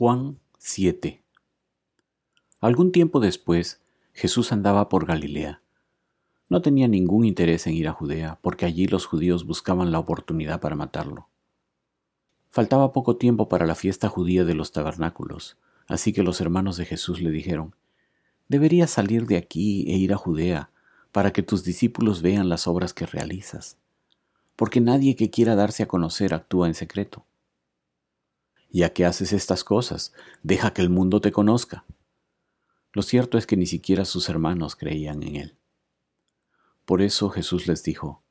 Juan 7 Algún tiempo después, Jesús andaba por Galilea. No tenía ningún interés en ir a Judea, porque allí los judíos buscaban la oportunidad para matarlo. Faltaba poco tiempo para la fiesta judía de los tabernáculos, así que los hermanos de Jesús le dijeron, Deberías salir de aquí e ir a Judea, para que tus discípulos vean las obras que realizas, porque nadie que quiera darse a conocer actúa en secreto ya que haces estas cosas, deja que el mundo te conozca. Lo cierto es que ni siquiera sus hermanos creían en él. Por eso Jesús les dijo,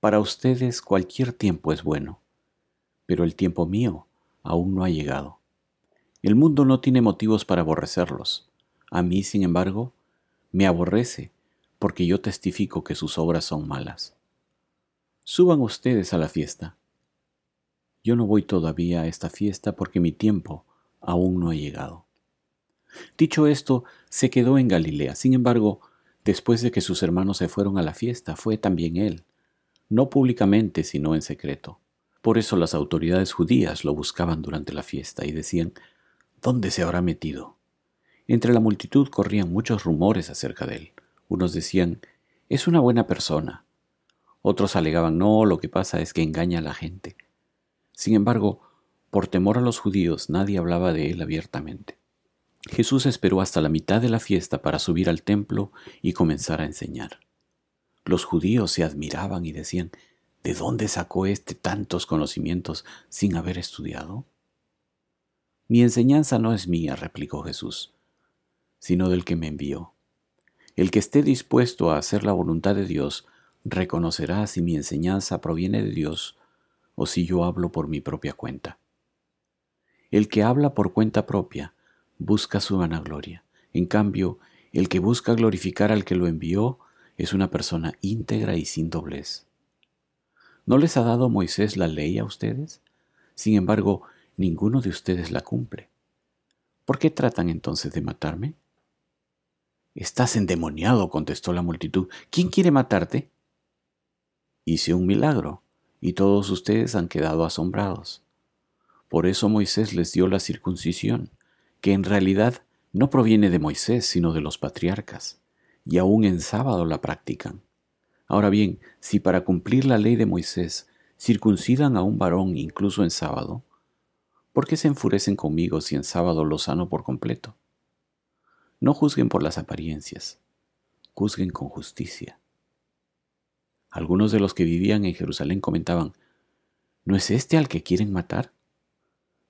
Para ustedes cualquier tiempo es bueno, pero el tiempo mío aún no ha llegado. El mundo no tiene motivos para aborrecerlos. A mí, sin embargo, me aborrece porque yo testifico que sus obras son malas. Suban ustedes a la fiesta. Yo no voy todavía a esta fiesta porque mi tiempo aún no ha llegado. Dicho esto, se quedó en Galilea. Sin embargo, después de que sus hermanos se fueron a la fiesta, fue también él, no públicamente, sino en secreto. Por eso las autoridades judías lo buscaban durante la fiesta y decían, ¿dónde se habrá metido? Entre la multitud corrían muchos rumores acerca de él. Unos decían, es una buena persona. Otros alegaban, no, lo que pasa es que engaña a la gente. Sin embargo, por temor a los judíos nadie hablaba de él abiertamente. Jesús esperó hasta la mitad de la fiesta para subir al templo y comenzar a enseñar. Los judíos se admiraban y decían, ¿de dónde sacó éste tantos conocimientos sin haber estudiado? Mi enseñanza no es mía, replicó Jesús, sino del que me envió. El que esté dispuesto a hacer la voluntad de Dios reconocerá si mi enseñanza proviene de Dios o si yo hablo por mi propia cuenta. El que habla por cuenta propia busca su vanagloria. En cambio, el que busca glorificar al que lo envió es una persona íntegra y sin doblez. ¿No les ha dado Moisés la ley a ustedes? Sin embargo, ninguno de ustedes la cumple. ¿Por qué tratan entonces de matarme? Estás endemoniado, contestó la multitud. ¿Quién quiere matarte? Hice un milagro, y todos ustedes han quedado asombrados. Por eso Moisés les dio la circuncisión, que en realidad no proviene de Moisés, sino de los patriarcas, y aún en sábado la practican. Ahora bien, si para cumplir la ley de Moisés circuncidan a un varón incluso en sábado, ¿por qué se enfurecen conmigo si en sábado lo sano por completo? No juzguen por las apariencias, juzguen con justicia. Algunos de los que vivían en Jerusalén comentaban, ¿no es este al que quieren matar?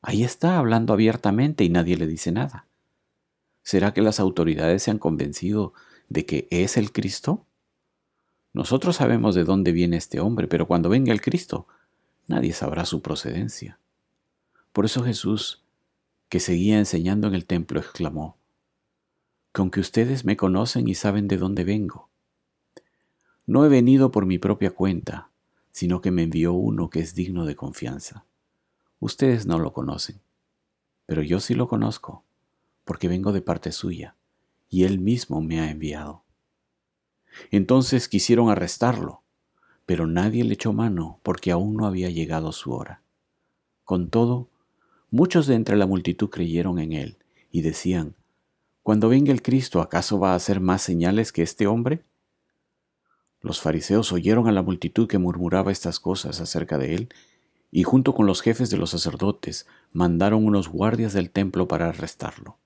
Ahí está hablando abiertamente y nadie le dice nada. ¿Será que las autoridades se han convencido de que es el Cristo? Nosotros sabemos de dónde viene este hombre, pero cuando venga el Cristo, nadie sabrá su procedencia. Por eso Jesús, que seguía enseñando en el templo, exclamó, Con que ustedes me conocen y saben de dónde vengo, no he venido por mi propia cuenta, sino que me envió uno que es digno de confianza. Ustedes no lo conocen, pero yo sí lo conozco, porque vengo de parte suya, y él mismo me ha enviado. Entonces quisieron arrestarlo, pero nadie le echó mano porque aún no había llegado su hora. Con todo, muchos de entre la multitud creyeron en él y decían, Cuando venga el Cristo, ¿acaso va a hacer más señales que este hombre? Los fariseos oyeron a la multitud que murmuraba estas cosas acerca de él, y junto con los jefes de los sacerdotes mandaron unos guardias del templo para arrestarlo.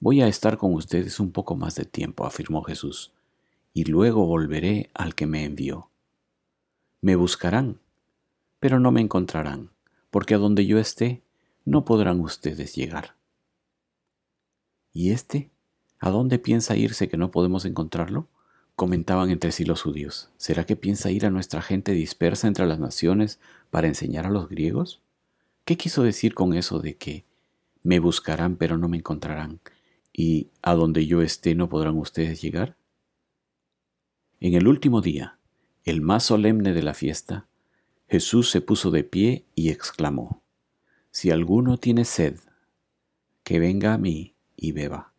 Voy a estar con ustedes un poco más de tiempo, afirmó Jesús, y luego volveré al que me envió. Me buscarán, pero no me encontrarán, porque a donde yo esté, no podrán ustedes llegar. ¿Y este? ¿A dónde piensa irse que no podemos encontrarlo? Comentaban entre sí los judíos, ¿será que piensa ir a nuestra gente dispersa entre las naciones para enseñar a los griegos? ¿Qué quiso decir con eso de que me buscarán pero no me encontrarán y a donde yo esté no podrán ustedes llegar? En el último día, el más solemne de la fiesta, Jesús se puso de pie y exclamó, Si alguno tiene sed, que venga a mí y beba.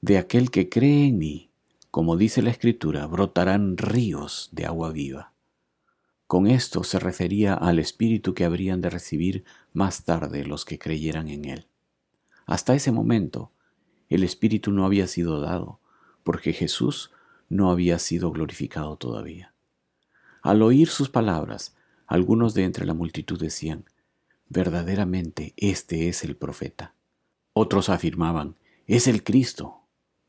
De aquel que cree en mí, como dice la escritura, brotarán ríos de agua viva. Con esto se refería al espíritu que habrían de recibir más tarde los que creyeran en él. Hasta ese momento, el Espíritu no había sido dado, porque Jesús no había sido glorificado todavía. Al oír sus palabras, algunos de entre la multitud decían, verdaderamente este es el profeta. Otros afirmaban, es el Cristo.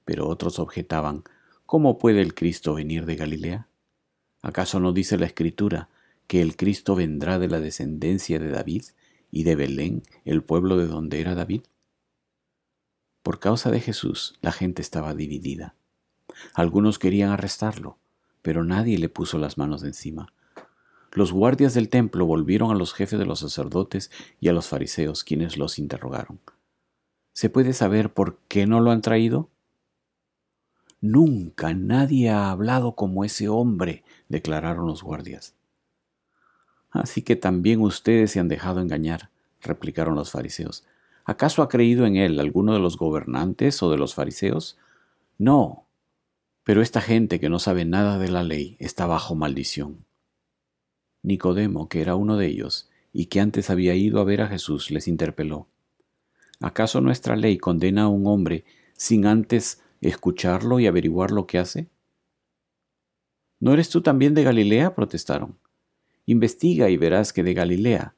Pero otros objetaban, ¿cómo puede el Cristo venir de Galilea? ¿Acaso no dice la Escritura que el Cristo vendrá de la descendencia de David y de Belén, el pueblo de donde era David? Por causa de Jesús, la gente estaba dividida. Algunos querían arrestarlo, pero nadie le puso las manos de encima. Los guardias del templo volvieron a los jefes de los sacerdotes y a los fariseos, quienes los interrogaron. ¿Se puede saber por qué no lo han traído? Nunca nadie ha hablado como ese hombre, declararon los guardias. Así que también ustedes se han dejado engañar, replicaron los fariseos. ¿Acaso ha creído en él alguno de los gobernantes o de los fariseos? No. Pero esta gente que no sabe nada de la ley está bajo maldición. Nicodemo, que era uno de ellos, y que antes había ido a ver a Jesús, les interpeló. ¿Acaso nuestra ley condena a un hombre sin antes escucharlo y averiguar lo que hace? ¿No eres tú también de Galilea? protestaron. Investiga y verás que de Galilea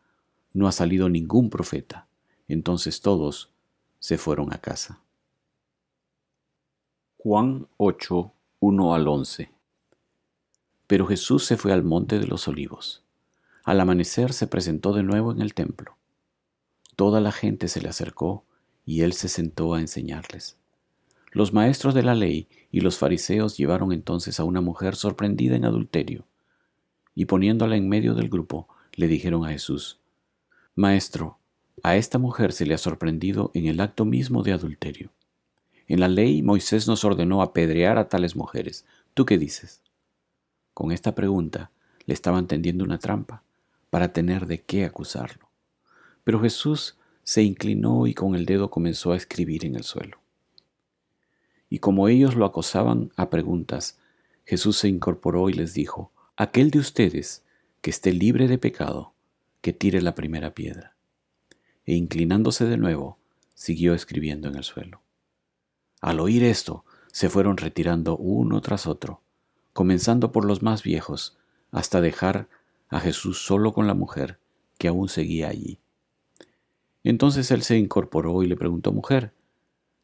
no ha salido ningún profeta. Entonces todos se fueron a casa. Juan 8, 1 al 11 Pero Jesús se fue al monte de los olivos. Al amanecer se presentó de nuevo en el templo. Toda la gente se le acercó y él se sentó a enseñarles. Los maestros de la ley y los fariseos llevaron entonces a una mujer sorprendida en adulterio, y poniéndola en medio del grupo, le dijeron a Jesús, Maestro, a esta mujer se le ha sorprendido en el acto mismo de adulterio. En la ley Moisés nos ordenó apedrear a tales mujeres. ¿Tú qué dices? Con esta pregunta le estaban tendiendo una trampa para tener de qué acusarlo. Pero Jesús se inclinó y con el dedo comenzó a escribir en el suelo. Y como ellos lo acosaban a preguntas, Jesús se incorporó y les dijo, Aquel de ustedes que esté libre de pecado, que tire la primera piedra. E inclinándose de nuevo, siguió escribiendo en el suelo. Al oír esto, se fueron retirando uno tras otro, comenzando por los más viejos, hasta dejar a Jesús solo con la mujer que aún seguía allí. Entonces él se incorporó y le preguntó, mujer,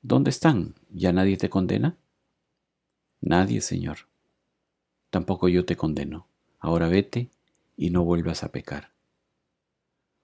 ¿Dónde están? ¿Ya nadie te condena? Nadie, Señor. Tampoco yo te condeno. Ahora vete y no vuelvas a pecar.